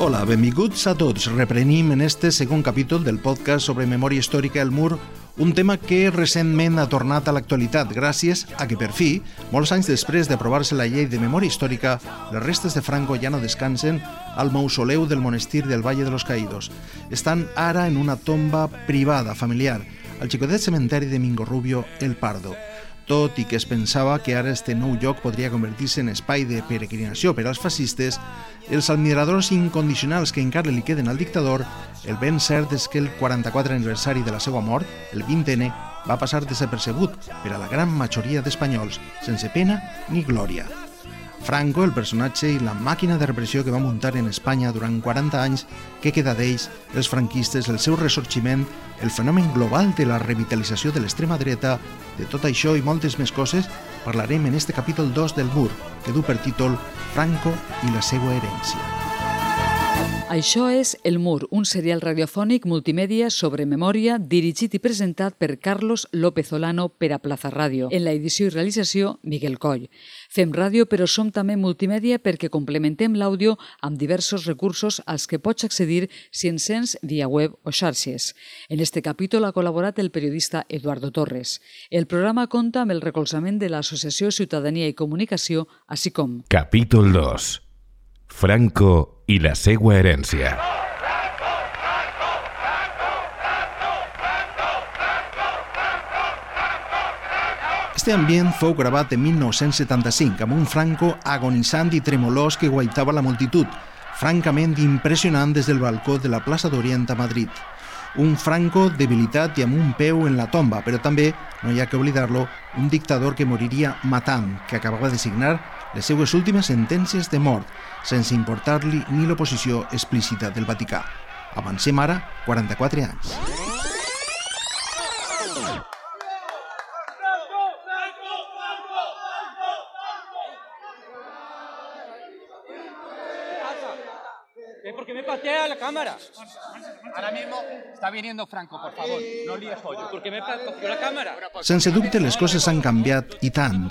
Hola, benvinguts a tots. Reprenim en este segon capítol del podcast sobre memòria històrica del mur, un tema que recentment ha tornat a l'actualitat gràcies a que per fi, molts anys després d'aprovar-se la llei de memòria històrica, les restes de Franco ja no descansen al mausoleu del monestir del Valle de los Caídos. Estan ara en una tomba privada, familiar, al xicotet cementeri de Mingo Rubio, El Pardo tot i que es pensava que ara este nou lloc podria convertir-se en espai de peregrinació per als fascistes, els admiradors incondicionals que encara li queden al dictador, el ben cert és que el 44 aniversari de la seva mort, el 20N, va passar desapercebut per a la gran majoria d'espanyols, sense pena ni glòria. Franco, el personatge i la màquina de repressió que va muntar en Espanya durant 40 anys, què queda d'ells, els franquistes, el seu ressorgiment, el fenomen global de la revitalització de l'extrema dreta, de tot això i moltes més coses, parlarem en este capítol 2 del Mur, que du per títol Franco i la seva herència. Això és El Mur, un serial radiofònic multimèdia sobre memòria dirigit i presentat per Carlos López Olano per a Plaza Ràdio. En la edició i realització, Miguel Coll. Fem ràdio, però som també multimèdia perquè complementem l'àudio amb diversos recursos als que pots accedir si encens via web o xarxes. En este capítol ha col·laborat el periodista Eduardo Torres. El programa compta amb el recolzament de l'Associació Ciutadania i Comunicació, així com... Capítol 2. Franco i la seva herència. Este ambient fou gravat en 1975 amb un Franco agonitzant i tremolós que guaitava la multitud, francament impressionant des del balcó de la plaça d'Orient a Madrid. Un Franco debilitat i amb un peu en la tomba, però també, no hi ha que oblidar-lo, un dictador que moriria matant, que acabava de signar les seues últimes sentències de mort, sense importar-li ni l'oposició explícita del Vaticà. Avancem ara 44 anys. ¿Por qué me patea la cámara? Ahora mismo está viniendo Franco, por favor, no líes pollo. ¿Por qué me patea la cámara? Sense dubte, les coses han canviat i tant.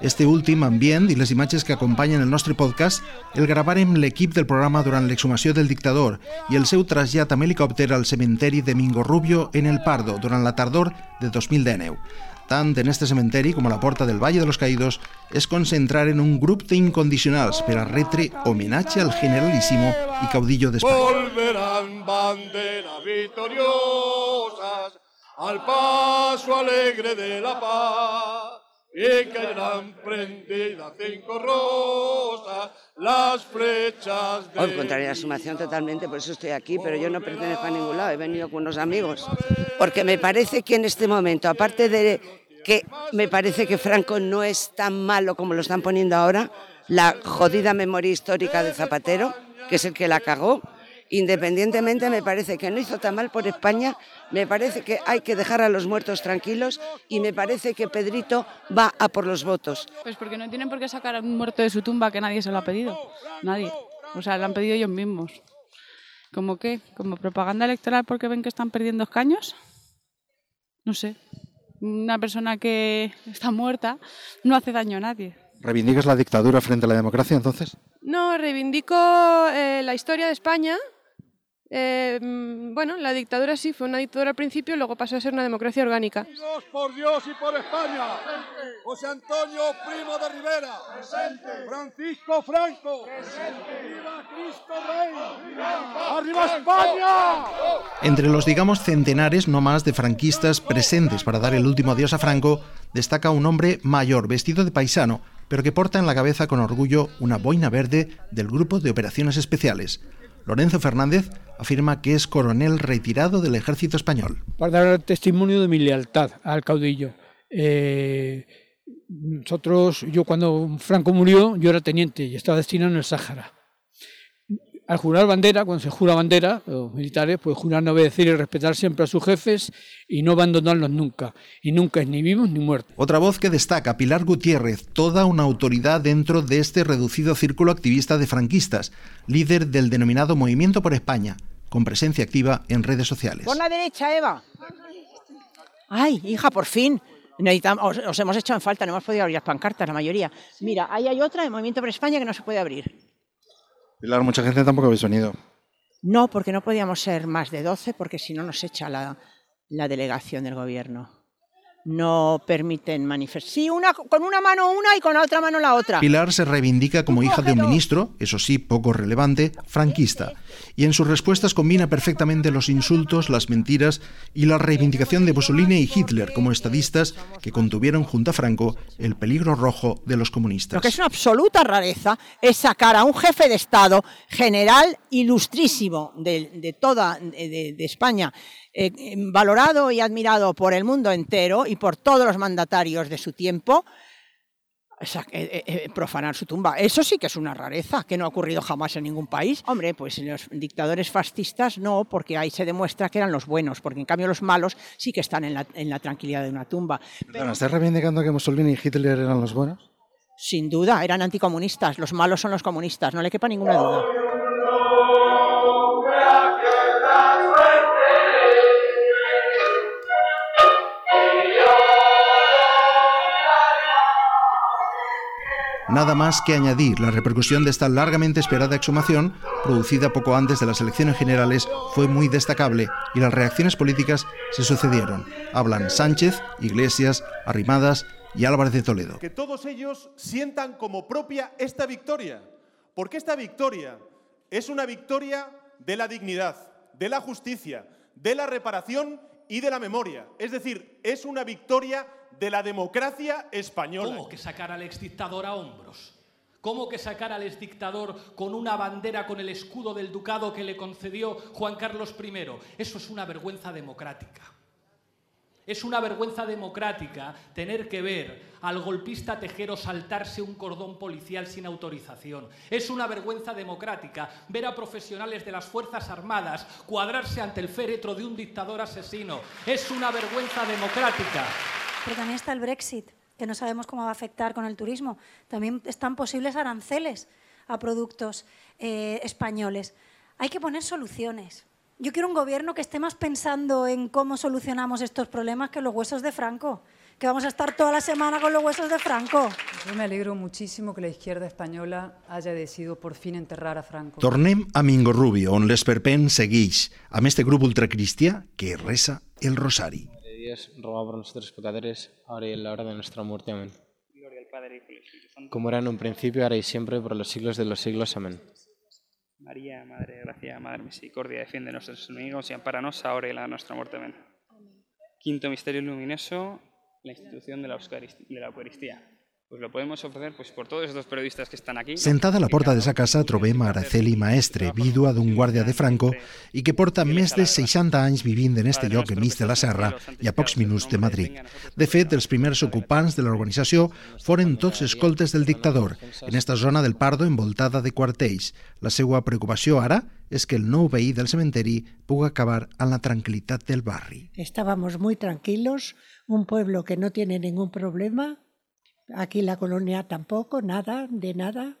Este últim ambient i les imatges que acompanyen el nostre podcast el gravarem l'equip del programa durant l'exhumació del dictador i el seu trasllat amb helicòpter al cementeri de Mingo Rubio en el Pardo durant la tardor de 2019. Tant en este cementeri com a la porta del Valle de los Caídos es concentraren un grup d'incondicionals per a retre homenatge al generalíssimo i caudillo d'Espanya. volverán banderas victoriosas al paso alegre de la paz y caerán prendidas cinco rosas las flechas de Hoy contrario a la sumación totalmente, por eso estoy aquí, pero yo no pertenezco a ningún lado, he venido con unos amigos. Porque me parece que en este momento, aparte de que me parece que Franco no es tan malo como lo están poniendo ahora, la jodida memoria histórica de Zapatero, que es el que la cagó, independientemente me parece que no hizo tan mal por España, me parece que hay que dejar a los muertos tranquilos y me parece que Pedrito va a por los votos. Pues porque no tienen por qué sacar a un muerto de su tumba que nadie se lo ha pedido. Nadie. O sea, lo han pedido ellos mismos. ¿Cómo qué? ¿Como propaganda electoral porque ven que están perdiendo escaños? No sé. Una persona que está muerta no hace daño a nadie. ¿Reivindicas la dictadura frente a la democracia entonces? No, reivindico eh, la historia de España. Eh, mm, bueno, la dictadura sí fue una dictadura al principio, luego pasó a ser una democracia orgánica. Unidos por Dios y por España. José Antonio Primo de Rivera. Francisco Franco. ¡Viva Cristo Rey! ¡Arriba España! Entre los, digamos, centenares no más de franquistas presentes para dar el último adiós a Franco, destaca un hombre mayor, vestido de paisano, pero que porta en la cabeza con orgullo una boina verde del Grupo de Operaciones Especiales. Lorenzo Fernández afirma que es coronel retirado del ejército español. Para dar testimonio de mi lealtad al caudillo. Eh, nosotros, yo cuando Franco murió, yo era teniente y estaba destinado en el Sáhara. Al jurar bandera, cuando se jura bandera, los militares, pues juran obedecer y respetar siempre a sus jefes y no abandonarlos nunca. Y nunca es ni vivos ni muertos. Otra voz que destaca, Pilar Gutiérrez, toda una autoridad dentro de este reducido círculo activista de franquistas, líder del denominado Movimiento por España, con presencia activa en redes sociales. Por la derecha, Eva. Ay, hija, por fin. Os, os, hemos hecho en falta, no hemos podido abrir las pancartas, la mayoría. Mira, ahí hay otra, el Movimiento por España, que no se puede abrir. Pilar, mucha gente tampoco habéis venido. No, porque no podíamos ser más de 12, porque si no nos echa la, la delegación del gobierno no permiten manifestar. Sí, una, con una mano una y con la otra mano la otra. Pilar se reivindica como hija de un ministro, eso sí, poco relevante, franquista, y en sus respuestas combina perfectamente los insultos, las mentiras y la reivindicación de Mussolini y Hitler como estadistas que contuvieron junto a Franco el peligro rojo de los comunistas. Lo que es una absoluta rareza es sacar a un jefe de Estado, general ilustrísimo de, de toda de, de España, eh, valorado y admirado por el mundo entero y por todos los mandatarios de su tiempo, o sea, eh, eh, profanar su tumba. Eso sí que es una rareza, que no ha ocurrido jamás en ningún país. Hombre, pues los dictadores fascistas no, porque ahí se demuestra que eran los buenos, porque en cambio los malos sí que están en la, en la tranquilidad de una tumba. Pero, ¿Estás reivindicando que Mussolini y Hitler eran los buenos? Sin duda, eran anticomunistas. Los malos son los comunistas, no le quepa ninguna duda. Nada más que añadir, la repercusión de esta largamente esperada exhumación, producida poco antes de las elecciones generales, fue muy destacable y las reacciones políticas se sucedieron. Hablan Sánchez, Iglesias, Arrimadas y Álvarez de Toledo. Que todos ellos sientan como propia esta victoria, porque esta victoria es una victoria de la dignidad, de la justicia, de la reparación y de la memoria. Es decir, es una victoria de la democracia española. ¿Cómo que sacar al exdictador a hombros? ¿Cómo que sacar al exdictador con una bandera con el escudo del ducado que le concedió Juan Carlos I? Eso es una vergüenza democrática. Es una vergüenza democrática tener que ver al golpista Tejero saltarse un cordón policial sin autorización. Es una vergüenza democrática ver a profesionales de las Fuerzas Armadas cuadrarse ante el féretro de un dictador asesino. Es una vergüenza democrática. Pero también está el Brexit, que no sabemos cómo va a afectar con el turismo. También están posibles aranceles a productos eh, españoles. Hay que poner soluciones. Yo quiero un gobierno que esté más pensando en cómo solucionamos estos problemas que los huesos de Franco, que vamos a estar toda la semana con los huesos de Franco. Yo me alegro muchísimo que la izquierda española haya decidido por fin enterrar a Franco. Tornem a Mingo Rubio, on l'esperpent segueix amb este grup ultracristià que reza el rosari. Dios, roga por nosotros pecadores, ahora y en la hora de nuestra muerte. Amén. Gloria al Padre y al. Como era en un principio, ahora y siempre, por los siglos de los siglos. Amén. María, Madre de Gracia, Madre Misericordia, defiende nuestros enemigos y amparanos ahora y la nuestra muerte. Amén. Quinto misterio luminoso, la institución de la Eucaristía. Pues lo podemos ofrecer pues, por todos estos periodistas que están aquí. Sentada a la porta de sa casa trobem a Araceli Maestre, vídua d'un guàrdia de Franco i que porta més de 60 anys vivint en este lloc enmig de la serra i a pocs minuts de Madrid. De fet, els primers ocupants de l'organització foren tots escoltes del dictador, en esta zona del Pardo envoltada de quartells. La seva preocupació ara és que el nou veí del cementeri pugui acabar amb la tranquil·litat del barri. Estábamos muy tranquilos, un pueblo que no tiene ningún problema, Aquí la colonia tampoco, nada, de nada,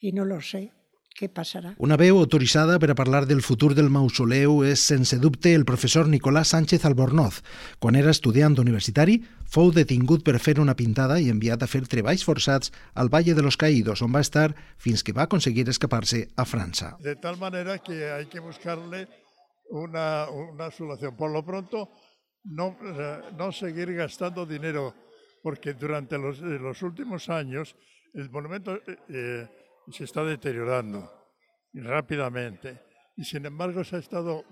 i no lo sé. Què passarà? Una veu autoritzada per a parlar del futur del mausoleu és, sense dubte, el professor Nicolás Sánchez Albornoz. Quan era estudiant universitari, fou detingut per fer una pintada i enviat a fer treballs forçats al Valle de los Caídos, on va estar fins que va aconseguir escapar-se a França. De tal manera que hay que buscarle una, una solución. Por lo pronto, no, no seguir gastando dinero porque durante los, eh, los últimos años el monumento eh, eh, se está deteriorando rápidamente y sin embargo se ha estado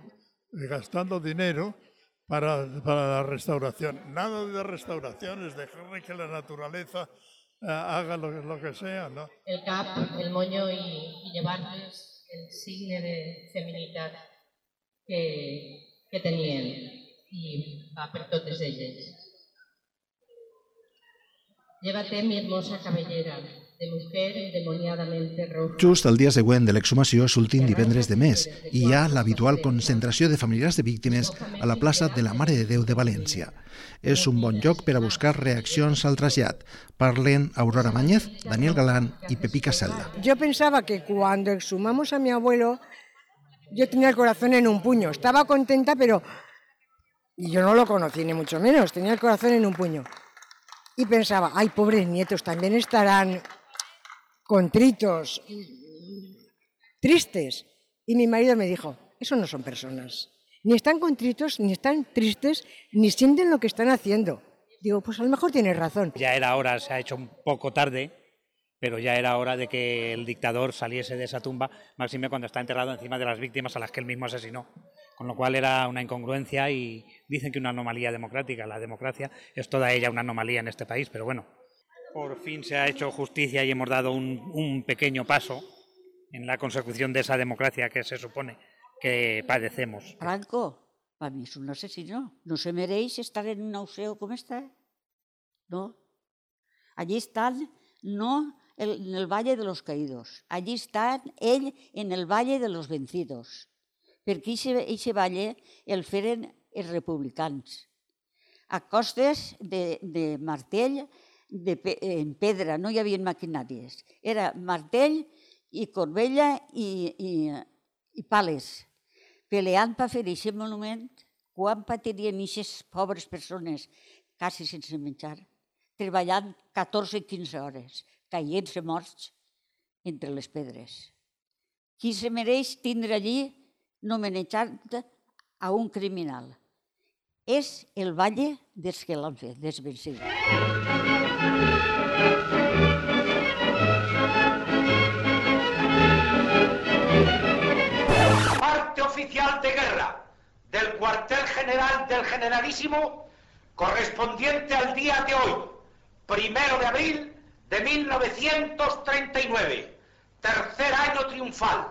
gastando dinero para, la restauración. Nada de restauraciones, dejar que la naturaleza haga lo, que sea. ¿no? El cap, el moño y, y llevarles el signe de feminidad que, que tenien i va per totes. Llévate mi hermosa cabellera, de mujer endemoniadamente roja. Just el dia següent de l'exhumació és l'últim divendres de mes i hi ha l'habitual concentració de familiars de víctimes a la plaça de la Mare de Déu de València. És un bon lloc per a buscar reaccions al trasllat. Parlen Aurora Mañez, Daniel Galán y Pepi Casella. Yo pensaba que cuando exhumamos a mi abuelo, yo tenía el corazón en un puño. Estaba contenta, pero y yo no lo conocí ni mucho menos, tenía el corazón en un puño. Y pensaba, ay, pobres nietos, también estarán contritos, tristes. Y mi marido me dijo, eso no son personas. Ni están contritos, ni están tristes, ni sienten lo que están haciendo. Digo, pues a lo mejor tienes razón. Ya era hora, se ha hecho un poco tarde, pero ya era hora de que el dictador saliese de esa tumba, máxime cuando está enterrado encima de las víctimas a las que él mismo asesinó. Con lo cual era una incongruencia y dicen que una anomalía democrática. La democracia es toda ella una anomalía en este país, pero bueno, por fin se ha hecho justicia y hemos dado un, un pequeño paso en la consecución de esa democracia que se supone que padecemos. Franco, para mí es un asesino. No se mereix estar en un museo como este. No. Allí están, no en el Valle de los Caídos. Allí están ell en el Valle de los Vencidos. Perquè aquest valle el feren els republicans. A costes de, de martell, de, en pedra, no hi havia maquinàries. Era martell i corbella i, i, i pales, peleant per fer aquest monument, quan patirien aquestes pobres persones, quasi sense menjar, treballant 14-15 hores, caient-se morts entre les pedres. Qui se mereix tindre allí nomenejant a un criminal. És el valle vencidos. Parte oficial de guerra del cuartel general del generalísimo correspondiente al día de hoy, primero de abril de 1939, tercer año triunfal.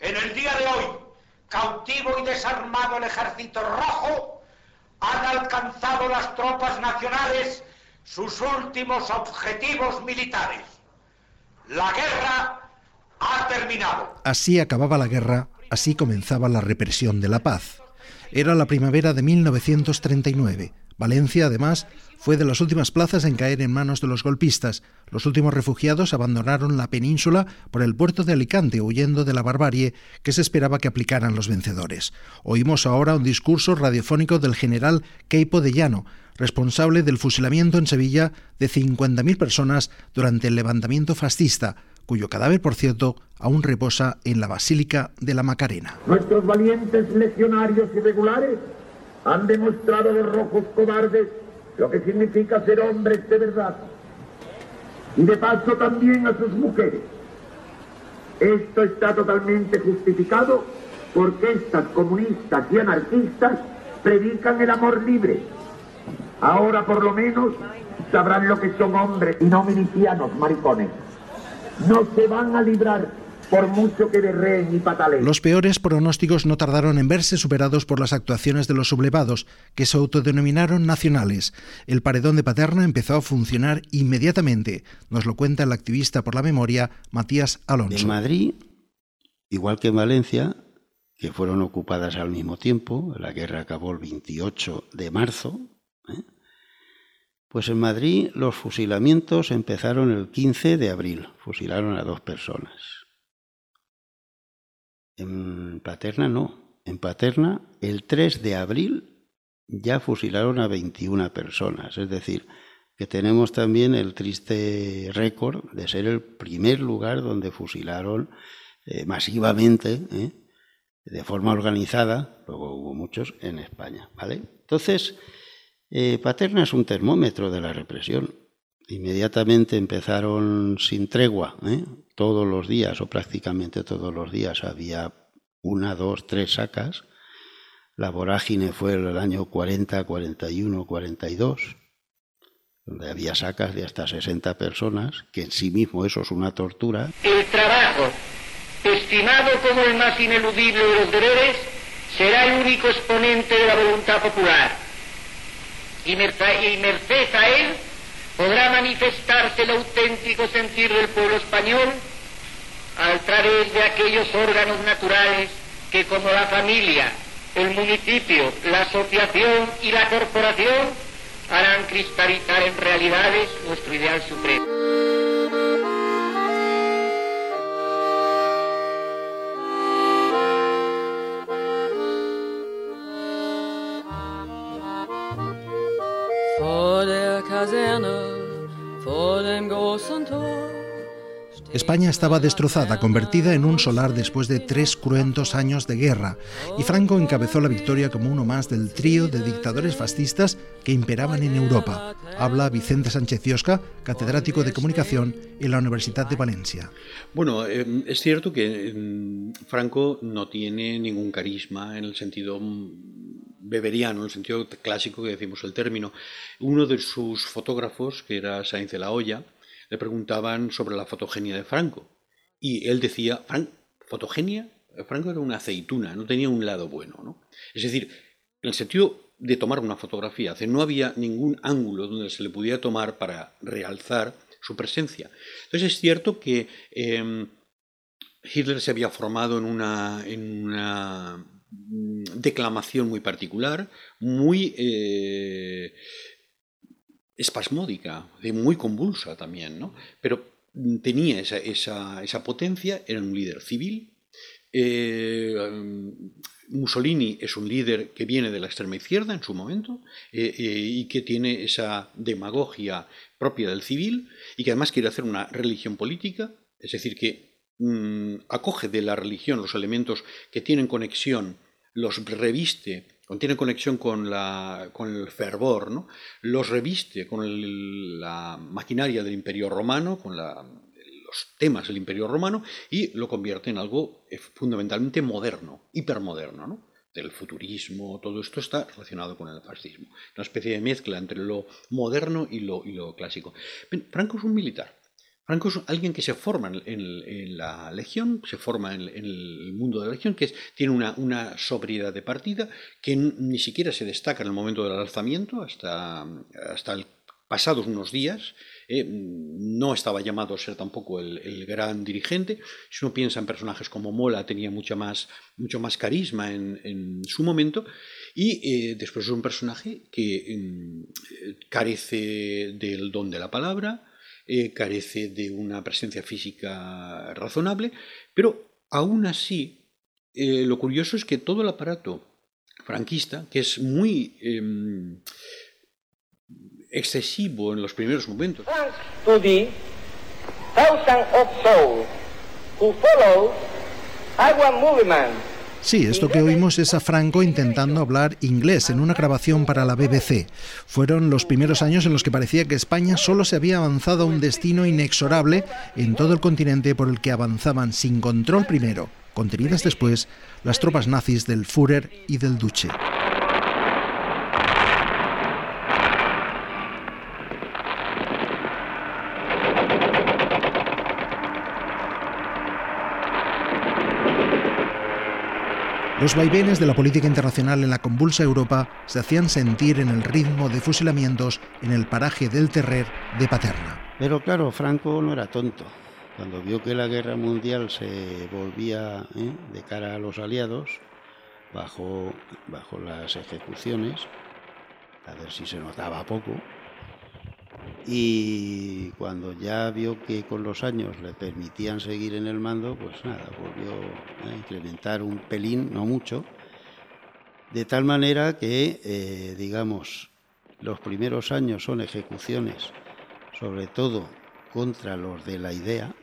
En el día de hoy, cautivo y desarmado el ejército rojo, han alcanzado las tropas nacionales sus últimos objetivos militares. La guerra ha terminado. Así acababa la guerra, así comenzaba la represión de la paz. Era la primavera de 1939. Valencia, además, fue de las últimas plazas en caer en manos de los golpistas. Los últimos refugiados abandonaron la península por el puerto de Alicante, huyendo de la barbarie que se esperaba que aplicaran los vencedores. Oímos ahora un discurso radiofónico del general Queipo de Llano, responsable del fusilamiento en Sevilla de 50.000 personas durante el levantamiento fascista, cuyo cadáver, por cierto, aún reposa en la Basílica de la Macarena. Nuestros valientes legionarios irregulares han demostrado los rojos cobardes lo que significa ser hombres de verdad. Y de paso también a sus mujeres. Esto está totalmente justificado porque estas comunistas y anarquistas predican el amor libre. Ahora por lo menos sabrán lo que son hombres y no milicianos maricones. No se van a librar por mucho que berreen y pataleen. Los peores pronósticos no tardaron en verse superados por las actuaciones de los sublevados, que se autodenominaron nacionales. El paredón de Paterna empezó a funcionar inmediatamente, nos lo cuenta el activista por la memoria Matías Alonso. En Madrid, igual que en Valencia, que fueron ocupadas al mismo tiempo, la guerra acabó el 28 de marzo, ¿eh? pues en Madrid los fusilamientos empezaron el 15 de abril, fusilaron a dos personas. En Paterna no. En Paterna, el 3 de abril ya fusilaron a 21 personas. Es decir, que tenemos también el triste récord de ser el primer lugar donde fusilaron eh, masivamente, ¿eh? de forma organizada, luego hubo muchos en España. ¿vale? Entonces, eh, Paterna es un termómetro de la represión. Inmediatamente empezaron sin tregua, ¿eh? todos los días o prácticamente todos los días había una, dos, tres sacas. La vorágine fue el año 40, 41, 42, donde había sacas de hasta 60 personas, que en sí mismo eso es una tortura. El trabajo, estimado como el más ineludible de los deberes, será el único exponente de la voluntad popular. Y merced a él podrá manifestarse el auténtico sentir del pueblo español a través de aquellos órganos naturales que como la familia, el municipio, la asociación y la corporación harán cristalizar en realidades nuestro ideal supremo. España estaba destrozada, convertida en un solar después de tres cruentos años de guerra, y Franco encabezó la victoria como uno más del trío de dictadores fascistas que imperaban en Europa. Habla Vicente Sánchez Ciosca, catedrático de comunicación en la Universidad de Valencia. Bueno, eh, es cierto que mm, Franco no tiene ningún carisma en el sentido mm, beberiano, en el sentido clásico que decimos el término. Uno de sus fotógrafos, que era Sainz de la Hoya, le preguntaban sobre la fotogenia de Franco. Y él decía, Fran ¿fotogenia? Franco era una aceituna, no tenía un lado bueno. ¿no? Es decir, en el sentido de tomar una fotografía, no había ningún ángulo donde se le pudiera tomar para realzar su presencia. Entonces es cierto que em, Hitler se había formado en una, en una mm, declamación muy particular, muy eh, espasmódica, de muy convulsa también, ¿no? Pero tenía esa, esa, esa potencia, era un líder civil. Eh, Mussolini es un líder que viene de la extrema izquierda en su momento eh, eh, y que tiene esa demagogia propia del civil y que además quiere hacer una religión política, es decir, que mm, acoge de la religión los elementos que tienen conexión, los reviste tiene conexión con, el fervor, ¿no? los reviste con la maquinaria del imperio romano, con los temas del imperio romano, y lo convierte en algo eh, fundamentalmente moderno, hipermoderno. ¿no? del futurismo, todo esto está relacionado con el fascismo. Una especie de mezcla entre lo moderno y lo clásico. Franco es un militar. Franco es alguien que se forma en, la legión, se forma en, el mundo de la legión, que tiene una, sobriedad de partida, que ni siquiera se destaca en el momento del alzamiento, hasta, hasta pasados unos días. Eh, no estaba llamado a ser tampoco el, gran dirigente. Si uno piensa en personajes como Mola, tenía más, mucho más carisma en, su momento. Y eh, después es un personaje que mm, carece del don de la palabra, eh, carece de una presencia física razonable, pero aún así, eh, lo curioso es que todo el aparato franquista, que es muy em, excesivo en los primeros momentos, Sí, esto que oímos es a Franco intentando hablar inglés en una grabación para la BBC. Fueron los primeros años en los que parecía que España solo se había avanzado a un destino inexorable en todo el continente por el que avanzaban sin control primero, contenidas después, las tropas nazis del Führer y del Duce. Los vaivenes de la política internacional en la convulsa Europa se hacían sentir en el ritmo de fusilamientos en el paraje del Terrer de Paterna. Pero claro, Franco no era tonto. Cuando vio que la guerra mundial se volvía ¿eh? de cara a los aliados, bajo, bajo las ejecuciones, a ver si se notaba poco, y cuando ya vio que con los años le permitían seguir en el mando, pues nada, volvió a incrementar un pelín, no mucho, de tal manera que, eh, digamos, los primeros años son ejecuciones, sobre todo contra los de la idea,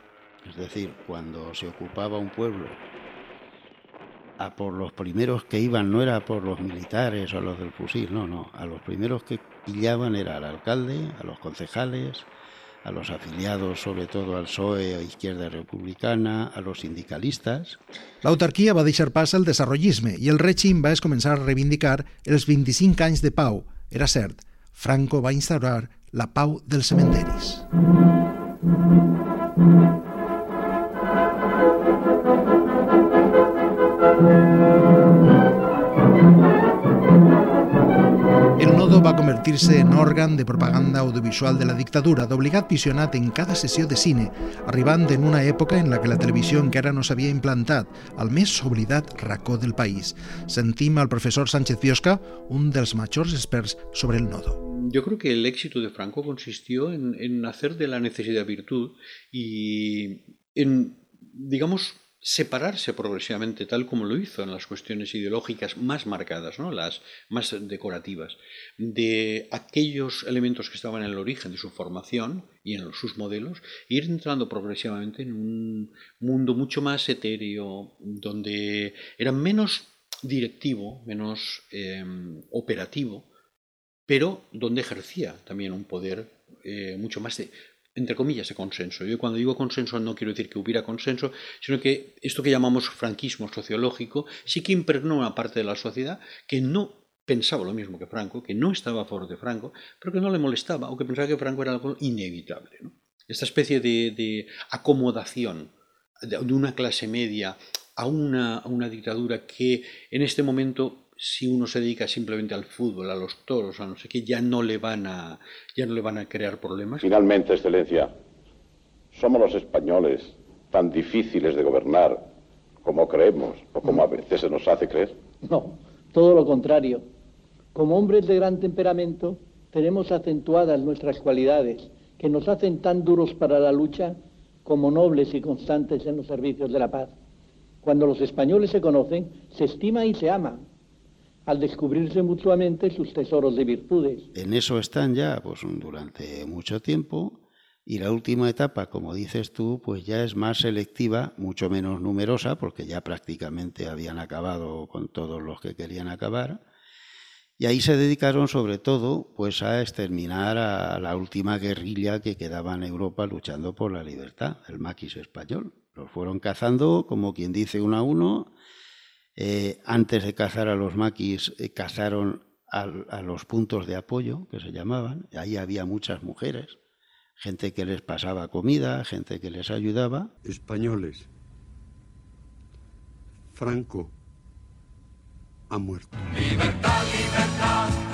es decir, cuando se ocupaba un pueblo, a por los primeros que iban no era por los militares o los del fusil, no, no, a los primeros que pillaban era al alcalde, a los concejales, a los afiliados sobre todo al PSOE o Izquierda Republicana, a los sindicalistes. L'autarquia va deixar pas al desarrollisme i el règim va començar a reivindicar els 25 anys de pau. Era cert, Franco va instaurar la pau dels cementeris. Convertir-se en òrgan de propaganda audiovisual de la dictadura, d'obligat visionat en cada sessió de cine, arribant en una època en la que la televisió encara no s'havia implantat, al més oblidat racó del país. Sentim al professor Sánchez Biosca, un dels majors experts sobre el nodo. Yo creo que el éxito de Franco consistió en, en hacer de la necesidad virtud y en, digamos, separarse progresivamente, tal como lo hizo en las cuestiones ideológicas más marcadas, ¿no? las más decorativas, de aquellos elementos que estaban en el origen de su formación y en sus modelos, e ir entrando progresivamente en un mundo mucho más etéreo, donde era menos directivo, menos eh, operativo, pero donde ejercía también un poder eh, mucho más de, entre comillas, de consenso. Yo cuando digo consenso no quiero decir que hubiera consenso, sino que esto que llamamos franquismo sociológico sí que impregnó una parte de la sociedad que no pensaba lo mismo que Franco, que no estaba a favor de Franco, pero que no le molestaba o que pensaba que Franco era algo inevitable. Esta especie de, de acomodación de, de, una clase media a una, a una dictadura que en este momento si uno se dedica simplemente al fútbol, a los toros, a no sé qué, ya no le van a, ya no le van a crear problemas. Finalmente, Excelencia, somos los españoles tan difíciles de gobernar como creemos o como a veces se nos hace creer. No, todo lo contrario. Como hombres de gran temperamento, tenemos acentuadas nuestras cualidades que nos hacen tan duros para la lucha como nobles y constantes en los servicios de la paz. Cuando los españoles se conocen, se estima y se ama, al descubrirse mutuamente sus tesoros de virtudes. En eso están ya pues, durante mucho tiempo y la última etapa, como dices tú, pues ya es más selectiva, mucho menos numerosa, porque ya prácticamente habían acabado con todos los que querían acabar. Y ahí se dedicaron sobre todo pues a exterminar a la última guerrilla que quedaba en Europa luchando por la libertad, el maquis español. Los fueron cazando, como quien dice, uno a uno, eh, antes de cazar a los maquis, eh, cazaron a, a, los puntos de apoyo, que se llamaban. Ahí había muchas mujeres, gente que les pasaba comida, gente que les ayudaba. Españoles, Franco ha muerto. Libertad, libertad,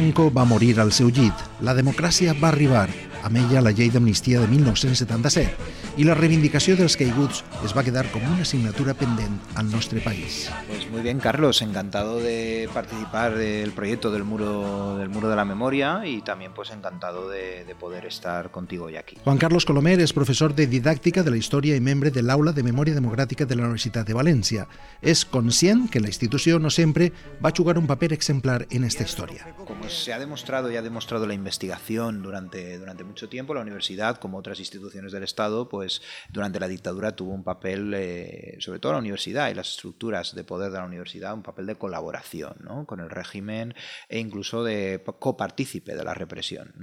Franco va morir al seu llit. La democràcia va arribar, amb ella la llei d'amnistia de 1977 i la reivindicació dels caiguts es va quedar com una asignatura pendent al nostre país. Pues muy bien, Carlos, encantado de participar del proyecto del muro del muro de la memoria y también pues encantado de, de poder estar contigo hoy aquí. Juan Carlos Colomer és professor de didàctica de la història i membre de l'Aula de Memòria Democràtica de la Universitat de València. És conscient que la institució no sempre va jugar un paper exemplar en esta historia. Como se ha demostrado y ha demostrado la investigación durante, durante mucho tiempo, la universidad, como otras instituciones del Estado, pues durante la dictadura tuvo un papel, eh, sobre todo la universidad y las estructuras de poder de la universidad, un papel de colaboración con el régimen e incluso de copartícipe de la represión.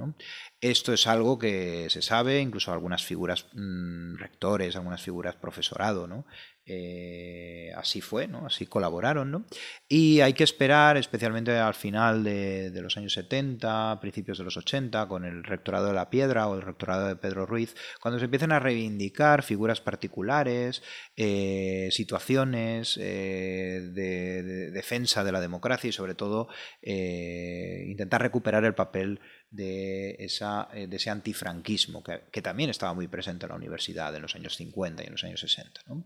Esto es algo que se sabe, incluso algunas figuras mmm, rectores, algunas figuras profesorado, ¿no? Eh, así fue, ¿no? así colaboraron. ¿no? Y hay que esperar, especialmente al final de, los años 70, principios de los 80, con el rectorado de la Piedra o el rectorado de Pedro Ruiz, cuando se empiezan a reivindicar figuras particulares, eh, situaciones eh, de, de, defensa de la democracia y sobre todo intentar recuperar el papel de, esa, de ese antifranquismo que, que, también estaba muy presente en la universidad en los años 50 y en los años 60. ¿no?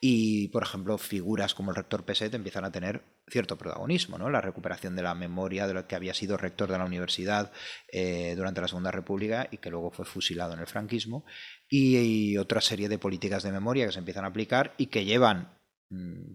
Y, por ejemplo, figuras como el rector Peset empiezan a tener cierto protagonismo, ¿no? la recuperación de la memoria de lo que había sido rector de la universidad eh, durante la Segunda República y que luego fue fusilado en el franquismo, y, otra serie de políticas de memoria que se empiezan a aplicar y que llevan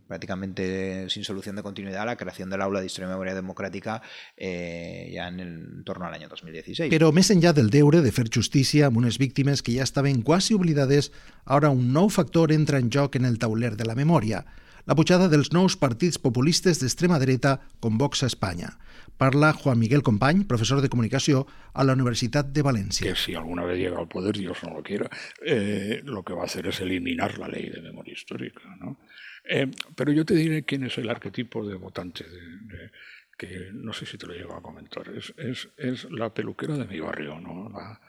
prácticamente sin solución de continuidad la creación del aula de Historia y Memoria Democràtica eh, ja en, el, en torno a l'any 2016. Però més enllà del deure de fer justícia amb unes víctimes que ja estaven quasi oblidades, ara un nou factor entra en joc en el tauler de la memòria, la pujada dels nous partits populistes d'extrema dreta com Vox a Espanya. Parla Juan Miguel Company, profesor de comunicació a la Universitat de València. Que si alguna vez llega al poder, Dios no lo quiera, eh, lo que va a hacer es eliminar la ley de memoria histórica. ¿no? Eh, pero yo te diré quién es el arquetipo de votante de, de, que no sé si te lo llevo a comentar, es, es, es la peluquera de mi barrio, ¿no? La,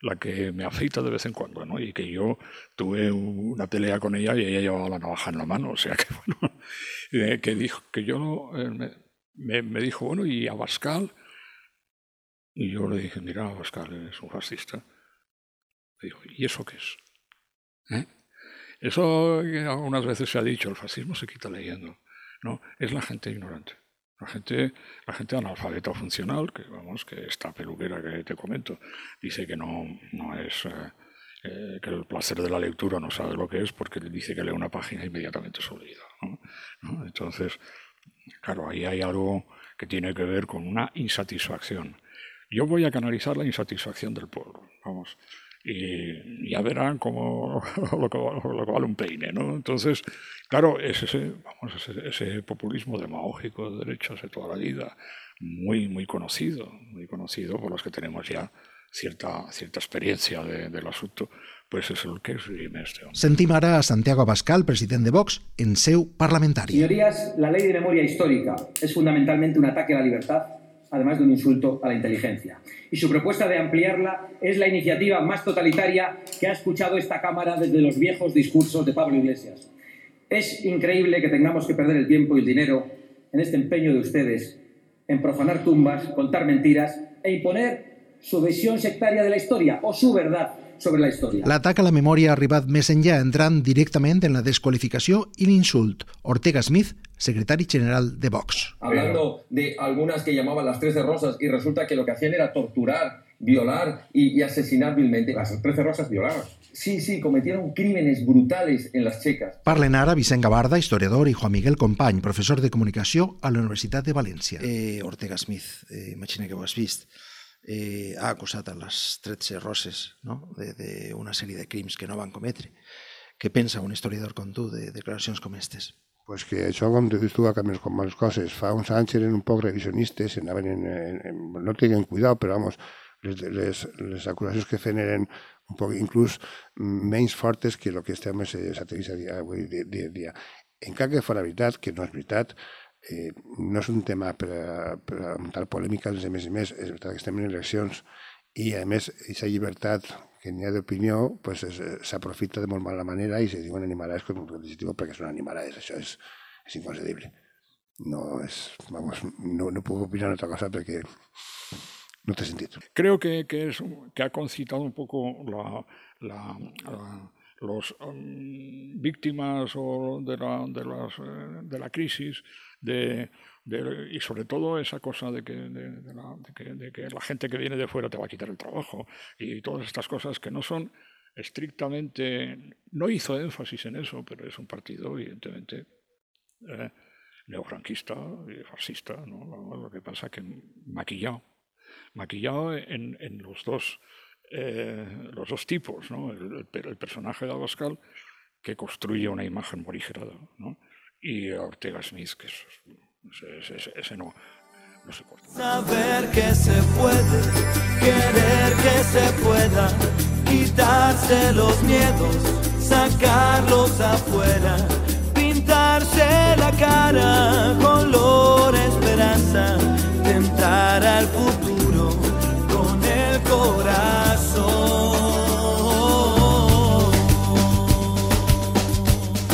la que me afeita de vez en cuando, ¿no? Y que yo tuve una pelea con ella y ella llevaba la navaja en la mano, o sea que, bueno, eh, que dijo, que yo, eh, me, me, dijo, bueno, ¿y Abascal? Y yo le dije, mira, Abascal es un fascista. Dijo, ¿y eso qué es? ¿Eh? Eso algunas veces se ha dicho, el fascismo se quita leyendo. No, es la gente ignorante. La gente, la gente analfabeta funcional, que vamos, que esta peluquera que te comento, dice que no, no es eh, eh, que el placer de la lectura no sabe lo que es porque dice que lee una página e inmediatamente se olvida. Entonces, claro, ahí hay algo que tiene que ver con una insatisfacción. Yo voy a canalizar la insatisfacción del pueblo, vamos y ya verán cómo lo que, lo que, vale un peine, ¿no? Entonces, claro, es ese, vamos, ese, ese, populismo demagógico de derechos de toda la vida, muy, muy conocido, muy conocido por los que tenemos ya cierta, cierta experiencia de, del asunto, pues es el que esgrime este hombre. Sentim ara a Santiago Abascal, president de Vox, en seu parlamentari. Señorías, la ley de memoria histórica es fundamentalmente un ataque a la libertad además de un insulto a la inteligencia. Y su propuesta de ampliarla es la iniciativa más totalitaria que ha escuchado esta Cámara desde los viejos discursos de Pablo Iglesias. Es increíble que tengamos que perder el tiempo y el dinero en este empeño de ustedes en profanar tumbas, contar mentiras e imponer su visión sectaria de la historia o su verdad sobre la història. L'atac a la memòria ha arribat més enllà, entrant directament en la desqualificació i l'insult. Ortega Smith, secretari general de Vox. Hablando de algunas que llamaban las Trece Rosas y resulta que lo que hacían era torturar, violar y, y asesinar vilmente. Las Trece Rosas violaron. Sí, sí, cometieron crímenes brutales en las checas. Parlen ara Vicent Gavarda, historiador, i Juan Miguel Company, professor de comunicació a la Universitat de València. Eh, Ortega Smith, eh, imagina que ho has vist, eh, ha acusat a les 13 roses no? d'una de, sèrie de crims que no van cometre. Què pensa un historiador com tu de declaracions com aquestes? Pues que això, com dius tu, ha canviat com les coses. Fa uns anys eren un poc revisionistes, anaven en, en, en, no tenien cuidado, però vamos, les, les, les acusacions que feien eren un poc inclús menys fortes que el que estem satiritza avui dia, dia. Encara que fora veritat, que no és veritat, eh, no és un tema per a, per a muntar polèmiques i més més, és veritat que estem en eleccions i a més aquesta llibertat que n'hi ha d'opinió pues, s'aprofita de molt mala manera i se diuen animalades com un adjectiu perquè són animalades, això és, és inconcebible. No, es, vamos, no, no puedo opinar otra cosa porque no te sentido. Creo que, que, es, que ha concitado un poco la, la, la los um, víctimas o de, la, de, las, eh, de la crisis de, de, y sobre todo esa cosa de que, de, la, que, de que la gente que viene de fuera te va a quitar el trabajo y todas estas cosas que no son estrictamente, no hizo énfasis en eso, pero es un partido evidentemente eh, neofranquista y fascista, ¿no? lo que pasa que maquillado, maquillado en, en los dos eh, los dos tipos, ¿no? el, el, el, personaje de Abascal que construye una imagen morigera ¿no? y Ortega Smith, que es, ese, ese, ese no, no se corta. Saber que se puede, querer que se pueda, quitarse los miedos, sacarlos afuera, pintarse la cara, color esperanza, tentar al futuro con el corazón.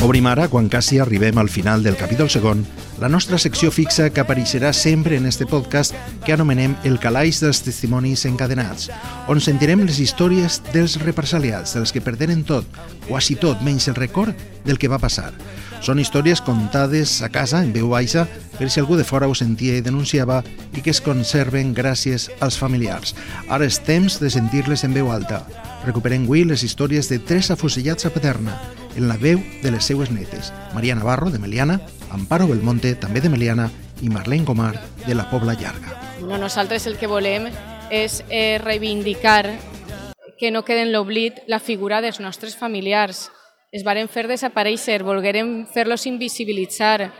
Obrim ara, quan quasi arribem al final del capítol segon, la nostra secció fixa que apareixerà sempre en este podcast que anomenem El calaix dels testimonis encadenats, on sentirem les històries dels represaliats, dels que perderen tot, quasi tot, menys el record del que va passar. Són històries contades a casa, en veu baixa, per si algú de fora ho sentia i denunciava i que es conserven gràcies als familiars. Ara és temps de sentir-les en veu alta. Recuperem avui les històries de tres afusellats a Paterna, en la veu de les seues netes, Maria Navarro, de Meliana, Amparo Belmonte, també de Meliana, i Marlene Comar, de la Pobla Llarga. No, nosaltres el que volem és eh, reivindicar que no quede en l'oblit la figura dels nostres familiars. Es varen fer desaparèixer, volgueren fer-los invisibilitzar,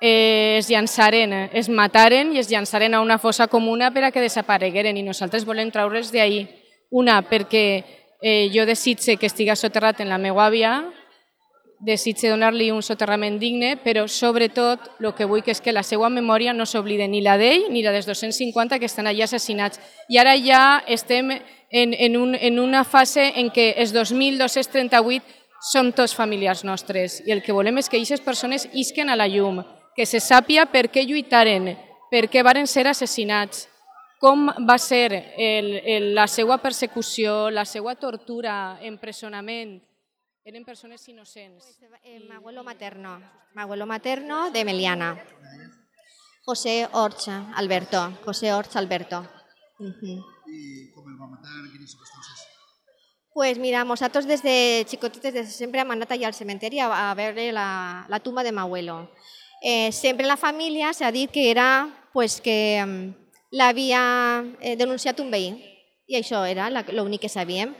eh, es llançaren, es mataren i es llançaren a una fossa comuna per a que desaparegueren i nosaltres volem treure's d'ahir. Una, perquè eh, jo desitge que estiga soterrat en la meva àvia, desitge donar-li un soterrament digne, però sobretot el que vull que és que la seva memòria no s'oblide ni la d'ell ni la dels 250 que estan allà assassinats. I ara ja estem en, en, un, en una fase en què els 2.238 som tots familiars nostres i el que volem és que aquestes persones isquen a la llum, que se sàpia per què lluitaren, per què varen ser assassinats, com va ser el, el, la seva persecució, la seva tortura, empresonament. Eren persones innocents. Eh, mi abuelo materno, mi abuelo materno de Meliana. José Orcha Alberto, José Orcha Alberto. Uh -huh. ¿Y cómo el va a matar? ¿Quién hizo? Pues mira, nosotros desde chicotitos desde siempre hem anat allà al cementeri a, a veure la, la tumba de mi abuelo. Eh, sempre en la família s'ha dit que era pues, que um, l'havia eh, denunciat un veí i això era l'únic que sabíem.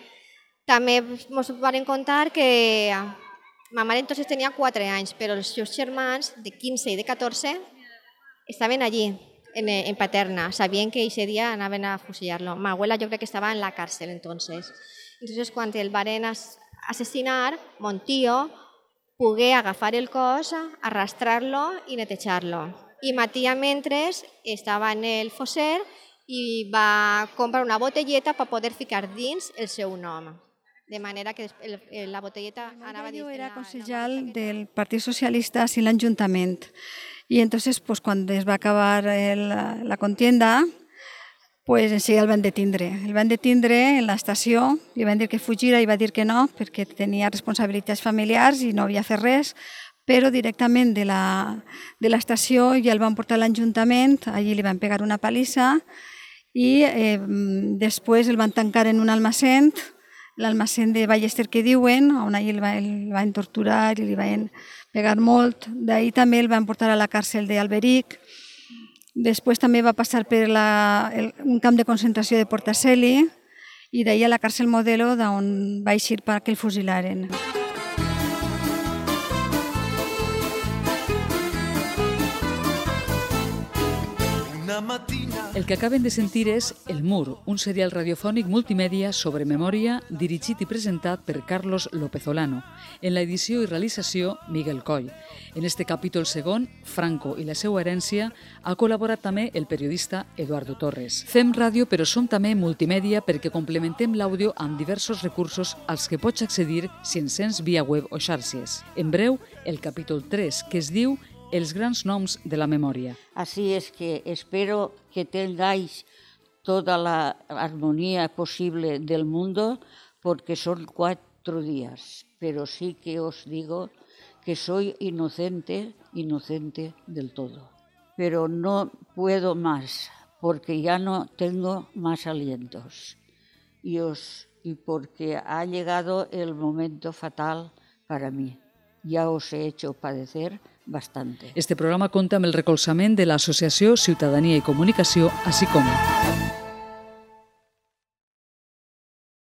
També ens van contar que ma mare entonces tenia 4 anys, però els seus germans de 15 i de 14 estaven allí, en, en Paterna. Sabien que ese dia anaven a fusillar-lo. Ma abuela jo crec que estava en la càrcel entonces. Entonces, quan el varen assassinar, mon tio pogué agafar el cos, arrastrar-lo i netejar-lo. I ma tia, mentre, estava en el fosser i va comprar una botelleta per poder ficar dins el seu nom. De manera que el, la botelleta anava. Jo era consellal del Partit Socialista a l'Ajuntament. Y entonces, pues cuando es va acabar el, la contienda, pues enseguida el van detindre. El van detindre en l'estació, li van dir que fugira i va dir que no, perquè tenia responsabilitats familiars i no havia fet res, però directament de l'estació ja el van portar a l'Ajuntament, allí li van pegar una palissa i eh, després el van tancar en un almacén, l'almacén de Ballester que diuen, on allí el, va, el van torturar i li van pegar molt. D'ahir també el van portar a la càrcel d'Alberic, Després també va passar per la, el, un camp de concentració de Portaceli i d'ahir a la càrcel Modelo d'on va eixir perquè el fusilaren. Una matina El que acaben de sentir és El Mur, un serial radiofònic multimèdia sobre memòria dirigit i presentat per Carlos López-Olano. En la edició i realització, Miguel Coll. En este capítol segon, Franco i la seva herència, ha col·laborat també el periodista Eduardo Torres. Fem ràdio, però som també multimèdia perquè complementem l'àudio amb diversos recursos als que pots accedir si ens sents via web o xarxes. En breu, el capítol 3, que es diu els grans noms de la memòria. Así es que espero que tengáis toda la armonía posible del mundo, porque son cuatro días, pero sí que os digo que soy inocente, inocente del todo. Pero no puedo más, porque ya no tengo más alientos. Y, os, y porque ha llegado el momento fatal para mí. Ya os he hecho padecer bastante. Este programa compta amb el recolzament de l'Associació Ciutadania i Comunicació, així com